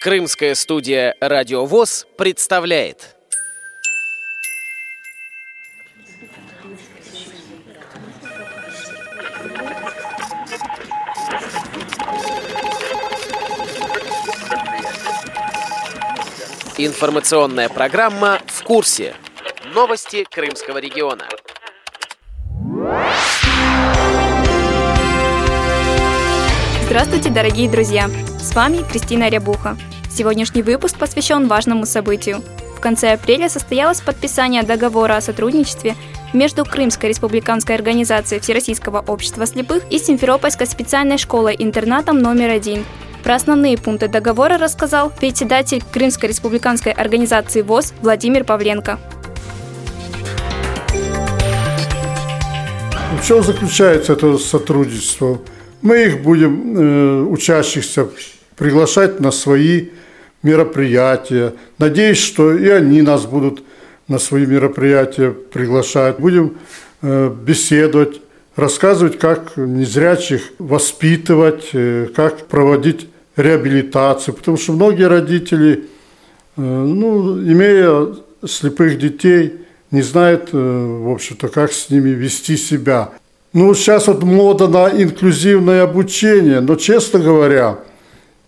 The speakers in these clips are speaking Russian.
Крымская студия «Радио ВОЗ» представляет. Информационная программа «В курсе». Новости Крымского региона. Здравствуйте, дорогие друзья! С вами Кристина Рябуха. Сегодняшний выпуск посвящен важному событию. В конце апреля состоялось подписание договора о сотрудничестве между Крымской республиканской организацией Всероссийского общества слепых и Симферопольской специальной школой-интернатом номер один. Про основные пункты договора рассказал председатель Крымской республиканской организации ВОЗ Владимир Павленко. В чем заключается это сотрудничество? Мы их будем, э, учащихся, приглашать на свои мероприятия. Надеюсь, что и они нас будут на свои мероприятия приглашать. Будем э, беседовать, рассказывать, как незрячих воспитывать, э, как проводить реабилитацию. Потому что многие родители, ну, имея слепых детей, не знают, в общем-то, как с ними вести себя. Ну, сейчас вот мода на инклюзивное обучение, но, честно говоря,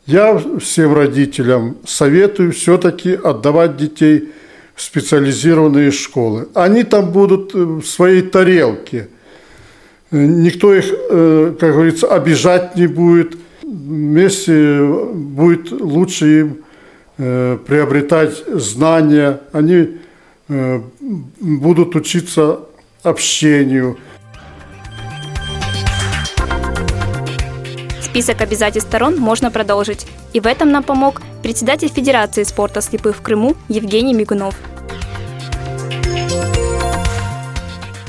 я всем родителям советую все-таки отдавать детей в специализированные школы. Они там будут э, в своей тарелке. Никто их, э, как говорится, обижать не будет. Вместе будет лучше им э, приобретать знания. Они будут учиться общению – Список обязательств сторон можно продолжить. И в этом нам помог председатель Федерации спорта слепых в Крыму Евгений Мигунов.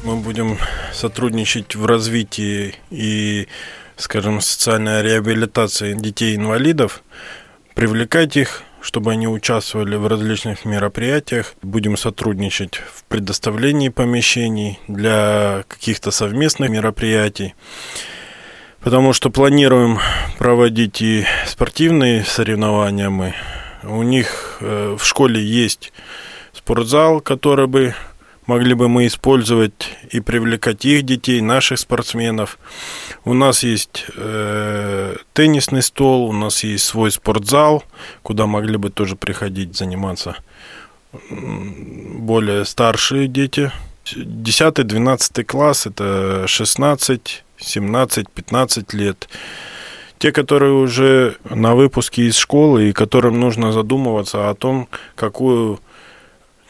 Мы будем сотрудничать в развитии и, скажем, социальной реабилитации детей-инвалидов, привлекать их чтобы они участвовали в различных мероприятиях. Будем сотрудничать в предоставлении помещений для каких-то совместных мероприятий потому что планируем проводить и спортивные соревнования мы. У них э, в школе есть спортзал, который бы могли бы мы использовать и привлекать их детей, наших спортсменов. У нас есть э, теннисный стол, у нас есть свой спортзал, куда могли бы тоже приходить заниматься более старшие дети. 10-12 класс это 16 17-15 лет. Те, которые уже на выпуске из школы и которым нужно задумываться о том, какую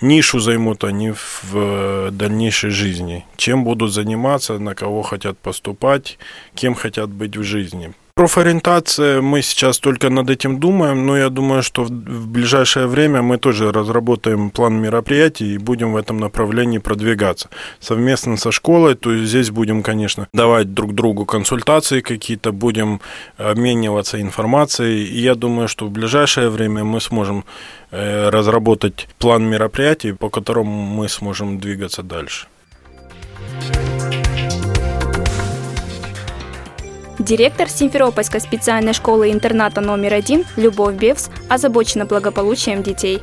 нишу займут они в дальнейшей жизни, чем будут заниматься, на кого хотят поступать, кем хотят быть в жизни. Профориентация, мы сейчас только над этим думаем, но я думаю, что в ближайшее время мы тоже разработаем план мероприятий и будем в этом направлении продвигаться. Совместно со школой, то есть здесь будем, конечно, давать друг другу консультации какие-то, будем обмениваться информацией, и я думаю, что в ближайшее время мы сможем э, разработать план мероприятий, по которому мы сможем двигаться дальше. Директор Симферопольской специальной школы-интерната номер один Любовь Бевс озабочена благополучием детей.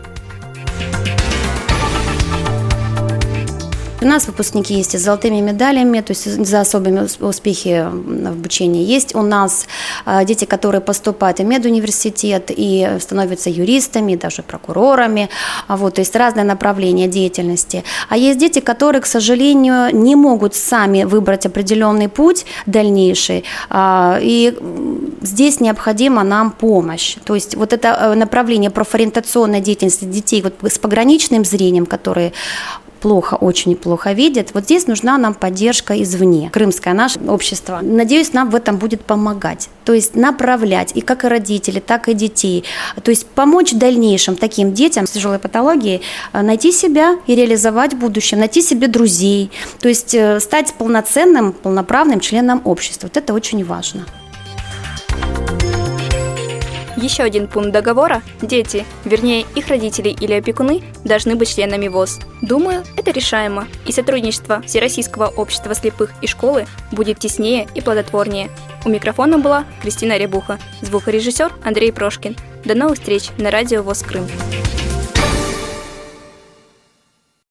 У нас выпускники есть с золотыми медалями, то есть за особыми успехи в обучении. Есть у нас а, дети, которые поступают в медуниверситет и становятся юристами, даже прокурорами. А вот, то есть разное направление деятельности. А есть дети, которые, к сожалению, не могут сами выбрать определенный путь дальнейший. А, и здесь необходима нам помощь. То есть вот это э, направление профориентационной деятельности детей вот с пограничным зрением, которые плохо, очень плохо видят, вот здесь нужна нам поддержка извне. Крымское наше общество, надеюсь, нам в этом будет помогать. То есть направлять и как и родители, так и детей. То есть помочь в дальнейшем таким детям с тяжелой патологией э, найти себя и реализовать в будущем, найти себе друзей. То есть э, стать полноценным, полноправным членом общества. Вот это очень важно. Еще один пункт договора – дети, вернее их родители или опекуны, должны быть членами ВОЗ. Думаю, это решаемо, и сотрудничество Всероссийского общества слепых и школы будет теснее и плодотворнее. У микрофона была Кристина Рябуха, звукорежиссер Андрей Прошкин. До новых встреч на радио ВОЗ Крым.